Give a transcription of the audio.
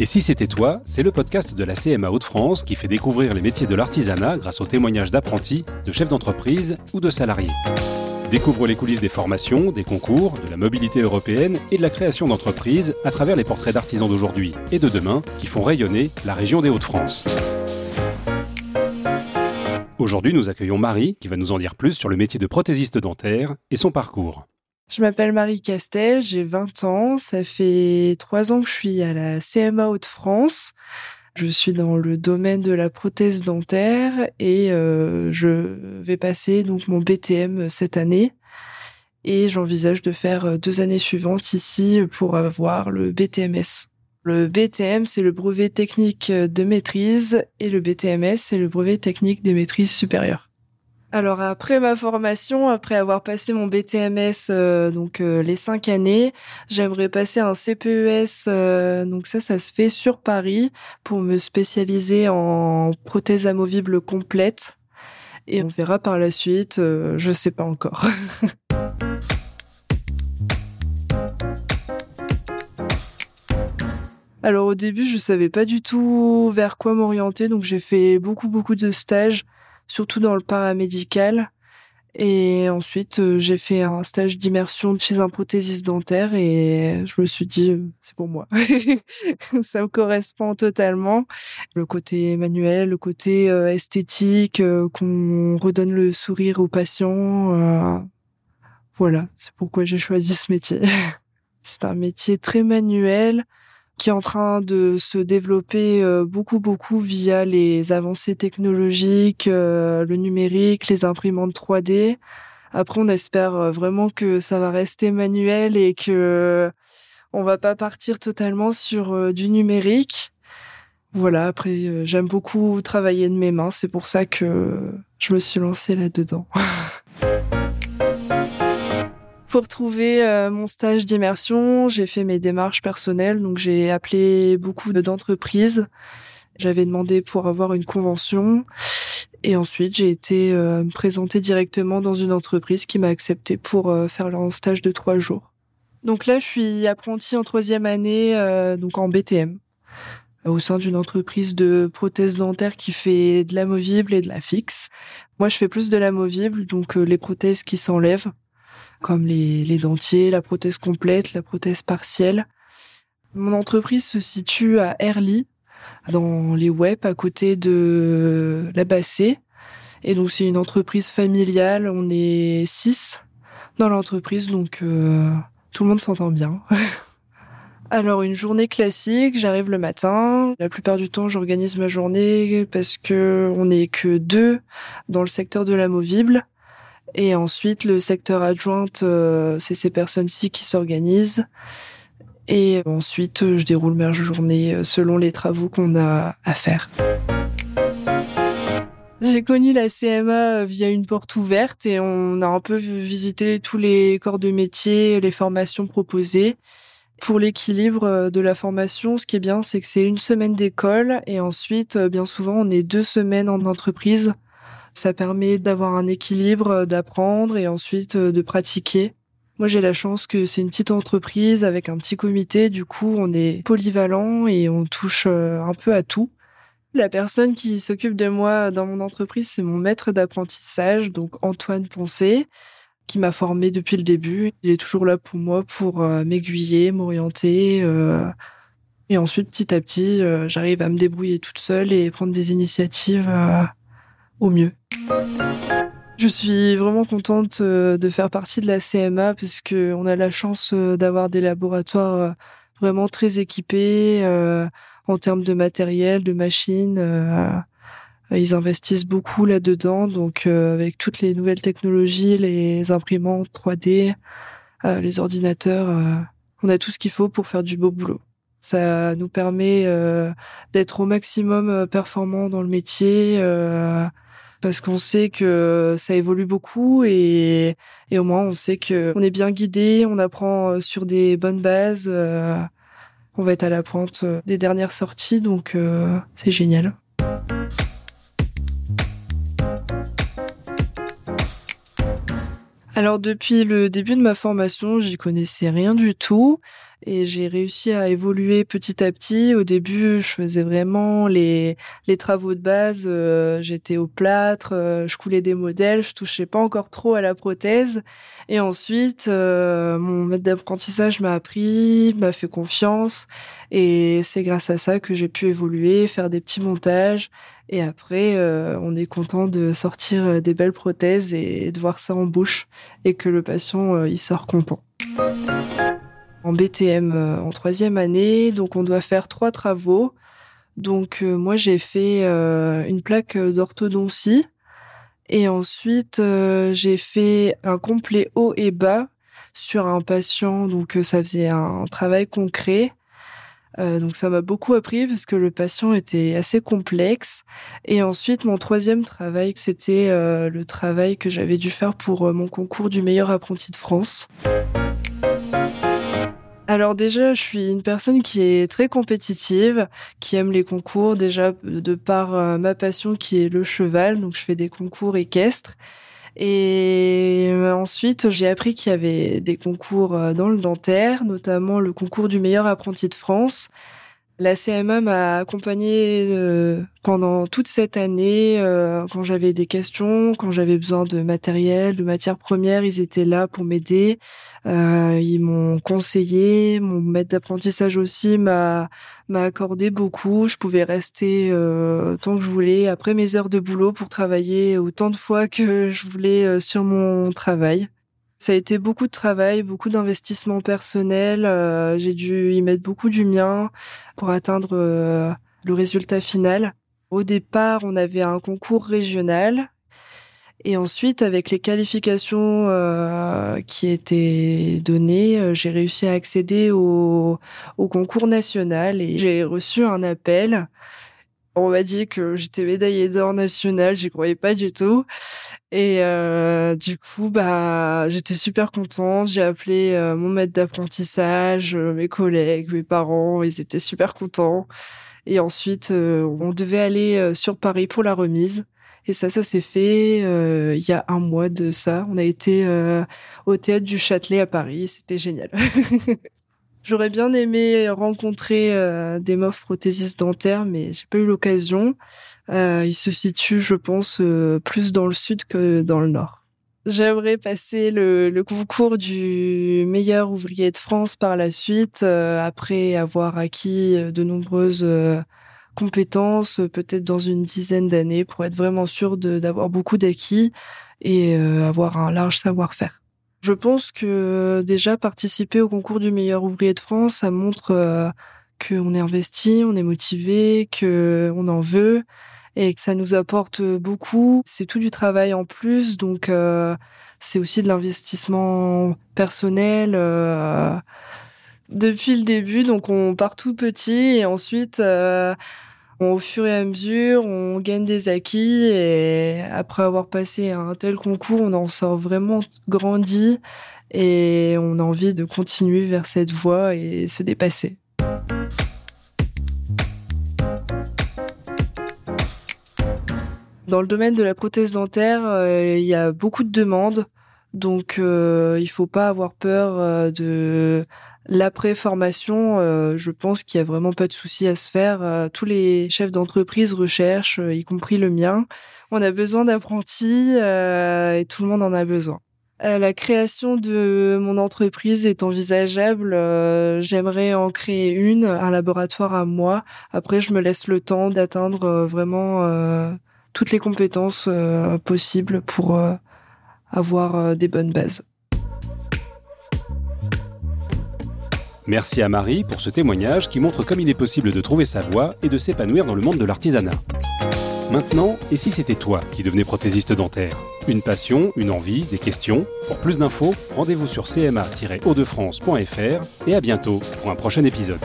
Et si c'était toi, c'est le podcast de la CMA Hauts-de-France qui fait découvrir les métiers de l'artisanat grâce aux témoignages d'apprentis, de chefs d'entreprise ou de salariés. Découvre les coulisses des formations, des concours, de la mobilité européenne et de la création d'entreprises à travers les portraits d'artisans d'aujourd'hui et de demain qui font rayonner la région des Hauts-de-France. Aujourd'hui, nous accueillons Marie qui va nous en dire plus sur le métier de prothésiste dentaire et son parcours. Je m'appelle Marie Castel, j'ai 20 ans. Ça fait trois ans que je suis à la CMA Hauts-de-France. Je suis dans le domaine de la prothèse dentaire et euh, je vais passer donc mon BTM cette année. Et j'envisage de faire deux années suivantes ici pour avoir le BTMS. Le BTM, c'est le brevet technique de maîtrise et le BTMS, c'est le brevet technique des maîtrises supérieures. Alors après ma formation, après avoir passé mon BTMS, euh, donc euh, les cinq années, j'aimerais passer un CPES. Euh, donc ça, ça se fait sur Paris pour me spécialiser en prothèse amovible complète. Et on verra par la suite. je sais pas encore. Alors au début, je savais pas du tout vers quoi m'orienter, donc j'ai fait beaucoup beaucoup de stages surtout dans le paramédical. Et ensuite, euh, j'ai fait un stage d'immersion chez un prothésiste dentaire et je me suis dit, euh, c'est pour moi. ça me correspond totalement. Le côté manuel, le côté euh, esthétique, qu'on redonne le sourire aux patients. voilà, c'est pourquoi j'ai choisi ce métier. c'est un métier très manuel qui est en train de se développer euh, beaucoup beaucoup via les avancées technologiques, euh, le numérique, les imprimantes 3D. Après, on espère euh, vraiment que ça va rester manuel et que on va pas partir totalement sur du numérique. Voilà. Après, j'aime beaucoup travailler de mes mains. C'est pour ça que je me suis lancée là-dedans. Pour trouver euh, mon stage d'immersion, j'ai fait mes démarches personnelles, donc j'ai appelé beaucoup d'entreprises. J'avais demandé pour avoir une convention et ensuite j'ai été euh, présentée directement dans une entreprise qui m'a accepté pour euh, faire leur stage de trois jours. Donc là, je suis apprentie en troisième année, donc en BTM, au sein d'une entreprise de prothèses dentaires qui fait de l'amovible et de la fixe. Moi, je fais plus de l'amovible, donc les prothèses qui s'enlèvent comme les, dentiers, la prothèse complète, la prothèse partielle. Mon entreprise se situe à Erly, dans les web, à côté de la Bassée. Et donc c'est une entreprise familiale, on est six dans l'entreprise, donc euh, tout le monde s'entend bien. Alors une journée classique, j'arrive le matin. La plupart du temps, j'organise ma journée parce que on n'est que deux dans le secteur de l'amovible. Et ensuite, le secteur adjoint, euh, c'est ces personnes-ci qui s'organisent. Et ensuite, je déroule ma journée euh, selon les travaux qu'on a à faire. J'ai connu la CMA euh, via une porte ouverte et on a un peu visité tous les corps de métier, les formations proposées. Pour l'équilibre de la formation, ce qui est bien, c'est que c'est une semaine d'école et ensuite, bien souvent, on est deux semaines en entreprise ça permet d'avoir un équilibre, euh, d'apprendre et ensuite euh, de pratiquer. Moi, j'ai la chance que c'est une petite entreprise avec un petit comité. Du coup, on est polyvalent et on touche euh, un peu à tout. La personne qui s'occupe de moi dans mon entreprise, c'est mon maître d'apprentissage, donc Antoine Poncé, qui m'a formé depuis le début. Il est toujours là pour moi, pour m'aiguiller, m'orienter. et ensuite, petit à petit, j'arrive à me débrouiller toute seule et prendre des initiatives au mieux. Je suis vraiment contente euh, de faire partie de la CMA parce que on a la chance euh, d'avoir des laboratoires euh, vraiment très équipés en termes de matériel, de machines. Ils investissent beaucoup là-dedans, donc avec toutes les nouvelles technologies, les imprimantes 3D, les ordinateurs, on a tout ce qu'il faut pour faire du beau boulot. Ça nous permet d'être au maximum performant dans le métier parce qu'on sait que ça évolue beaucoup et, au moins on sait que on est bien guidé, on apprend euh, sur des bonnes bases, euh, on va être à la pointe euh, des dernières sorties, donc c'est génial. Alors depuis le début de ma formation, j'y connaissais rien du tout. Et j'ai réussi à évoluer petit à petit. Au début, je faisais vraiment les les travaux de base. Euh, j'étais au plâtre, euh, je coulais des modèles, je touchais pas encore trop à la prothèse. Et ensuite, euh, mon maître d'apprentissage m'a appris, m'a fait confiance, et c'est grâce à ça que j'ai pu évoluer, faire des petits montages. Et après, on est content de sortir des belles prothèses et de voir ça en bouche, et que le patient il sort content en BTM euh, en troisième année. Donc on doit faire trois travaux. Donc euh, moi j'ai fait euh, une plaque d'orthodontie et ensuite j'ai fait un complet haut et bas sur un patient. Donc ça faisait un travail concret. donc ça m'a beaucoup appris parce que le patient était assez complexe. Et ensuite, mon troisième travail, c'était le travail que j'avais dû faire pour mon concours du meilleur apprenti de France. Alors déjà, je suis une personne qui est très compétitive, qui aime les concours déjà de par euh, ma passion qui est le cheval, donc je fais des concours équestres. Et euh, ensuite, j'ai appris qu'il y avait des concours euh, dans le dentaire, notamment le concours du meilleur apprenti de France. La CMA m'a accompagnée euh, pendant toute cette année. Euh, quand j'avais des questions, quand j'avais besoin de matériel, de matières premières, ils étaient là pour m'aider. Euh, ils m'ont conseillé. Mon maître d'apprentissage aussi m'a m'a accordé beaucoup. Je pouvais rester tant que je voulais après mes heures de boulot pour travailler autant de fois que je voulais sur mon travail. Ça a été beaucoup de travail, beaucoup d'investissement personnel. Euh, j'ai dû y mettre beaucoup du mien pour atteindre euh, le résultat final. Au départ, on avait un concours régional. Et ensuite, avec les qualifications euh, qui étaient données, j'ai réussi à accéder au, au concours national et j'ai reçu un appel on m'a dit que j'étais médaillée d'or nationale, j'y croyais pas du tout. Et euh, du coup, bah, j'étais super contente. J'ai appelé euh, mon maître d'apprentissage, euh, mes collègues, mes parents, ils étaient super contents. Et ensuite, on devait aller sur Paris pour la remise. Et ça, ça s'est fait il y a un mois de ça. On a été au théâtre du Châtelet à Paris. C'était génial. J'aurais bien aimé rencontrer euh, des meufs prothésistes dentaires, mais j'ai pas eu l'occasion. Euh, ils se situent, je pense, euh, plus dans le sud que dans le nord. J'aimerais passer le, le, concours du meilleur ouvrier de France par la suite, euh, après avoir acquis de nombreuses compétences, peut-être dans une dizaine d'années, pour être vraiment sûr d'avoir beaucoup d'acquis et avoir un large savoir-faire. Je pense que déjà participer au concours du meilleur ouvrier de France, ça montre euh, qu'on est investi, on est motivé, que on en veut et que ça nous apporte beaucoup. C'est tout du travail en plus, donc euh, c'est aussi de l'investissement personnel. Euh, depuis le début, donc on part tout petit et ensuite au fur et à mesure, on gagne des acquis et après avoir passé un tel concours, on en sort vraiment grandi et on a envie de continuer vers cette voie et se dépasser. Dans le domaine de la prothèse dentaire, euh, il y a beaucoup de demandes, donc euh, il faut pas avoir peur euh, de L'après-formation, euh, je pense qu'il y a vraiment pas de souci à se faire. Euh, tous les chefs d'entreprise recherchent, euh, y compris le mien. On a besoin d'apprentis et tout le monde en a besoin. la création de mon entreprise est envisageable. J'aimerais en créer une, un laboratoire à moi. Après, je me laisse le temps d'atteindre vraiment toutes les compétences possibles pour avoir des bonnes bases. Merci à Marie pour ce témoignage qui montre comme il est possible de trouver sa voie et de s'épanouir dans le monde de l'artisanat. Maintenant, et si c'était toi qui devenais prothésiste dentaire? Une passion, une envie, des questions? Pour plus d'infos, rendez-vous sur cma-hautdefrance.fr et à bientôt pour un prochain épisode.